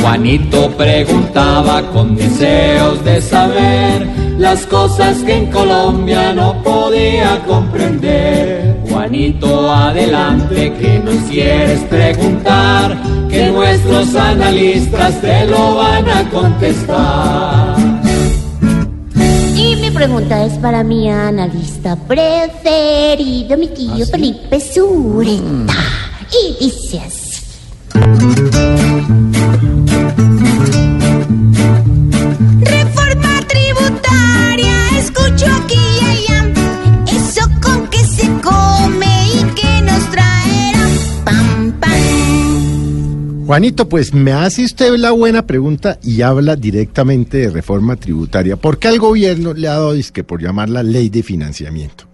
Juanito preguntaba con deseos de saber las cosas que en Colombia no podía comprender. Juanito, adelante, que nos quieres preguntar, que nuestros analistas te lo van a contestar. Pregunta es para mi analista preferido, mi tío Felipe Zurita. Y dice así. Juanito, pues me hace usted la buena pregunta y habla directamente de reforma tributaria. ¿Por qué al gobierno le ha dado disque por llamarla ley de financiamiento?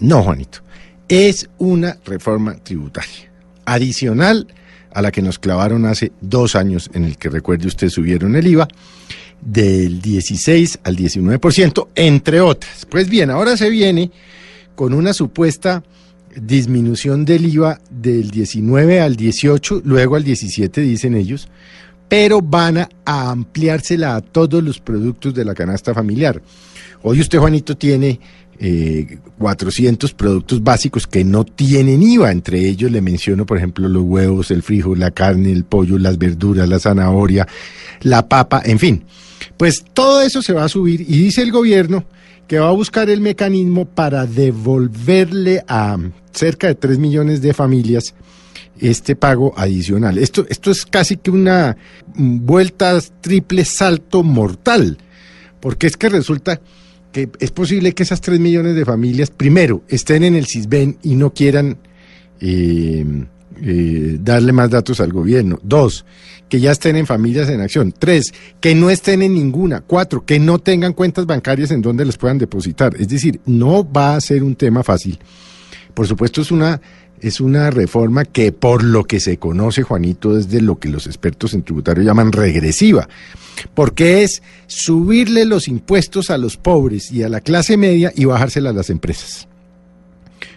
No, Juanito, es una reforma tributaria adicional a la que nos clavaron hace dos años, en el que recuerde usted subieron el IVA del 16 al 19%, entre otras. Pues bien, ahora se viene con una supuesta disminución del IVA del 19 al 18, luego al 17, dicen ellos, pero van a ampliársela a todos los productos de la canasta familiar. Hoy usted, Juanito, tiene eh, 400 productos básicos que no tienen IVA. Entre ellos le menciono, por ejemplo, los huevos, el frijol, la carne, el pollo, las verduras, la zanahoria, la papa, en fin. Pues todo eso se va a subir y dice el gobierno que va a buscar el mecanismo para devolverle a cerca de 3 millones de familias este pago adicional. Esto, esto es casi que una vuelta triple salto mortal, porque es que resulta que es posible que esas 3 millones de familias, primero, estén en el CISBEN y no quieran eh, eh, darle más datos al gobierno. Dos, que ya estén en familias en acción. Tres, que no estén en ninguna. Cuatro, que no tengan cuentas bancarias en donde les puedan depositar. Es decir, no va a ser un tema fácil. Por supuesto, es una, es una reforma que por lo que se conoce, Juanito, es de lo que los expertos en tributario llaman regresiva. Porque es subirle los impuestos a los pobres y a la clase media y bajársela a las empresas.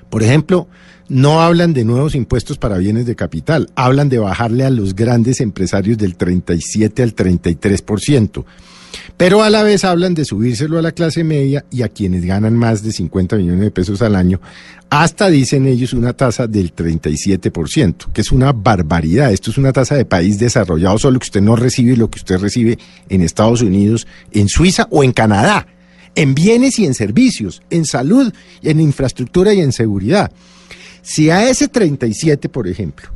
Por ejemplo, no hablan de nuevos impuestos para bienes de capital, hablan de bajarle a los grandes empresarios del 37 al 33%, pero a la vez hablan de subírselo a la clase media y a quienes ganan más de 50 millones de pesos al año, hasta dicen ellos una tasa del 37%, que es una barbaridad. Esto es una tasa de país desarrollado, solo que usted no recibe lo que usted recibe en Estados Unidos, en Suiza o en Canadá, en bienes y en servicios, en salud, en infraestructura y en seguridad. Si a ese 37, por ejemplo,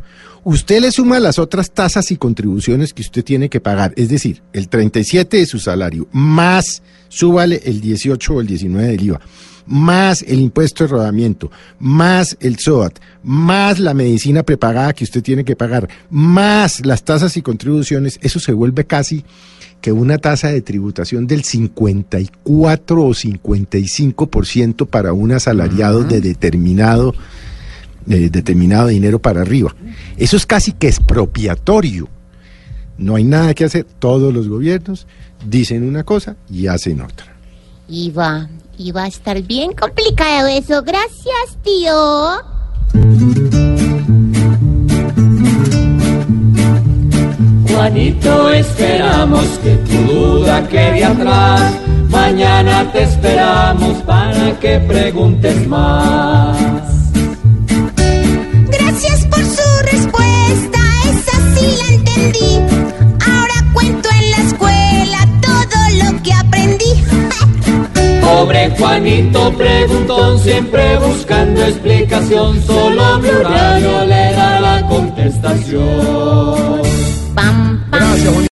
usted le suma las otras tasas y contribuciones que usted tiene que pagar, es decir, el 37 de su salario, más súbale el 18 o el 19 del IVA, más el impuesto de rodamiento, más el SOAT, más la medicina prepagada que usted tiene que pagar, más las tasas y contribuciones, eso se vuelve casi que una tasa de tributación del 54 o 55% para un asalariado de determinado de determinado dinero para arriba. Eso es casi que expropiatorio. No hay nada que hacer. Todos los gobiernos dicen una cosa y hacen otra. Y va, y va a estar bien complicado eso. Gracias, tío. Juanito, esperamos que tu duda quede atrás. Mañana te esperamos para que preguntes más. Juanito preguntón, siempre buscando explicación, solo Blue Radio le da la contestación. Pam, pam.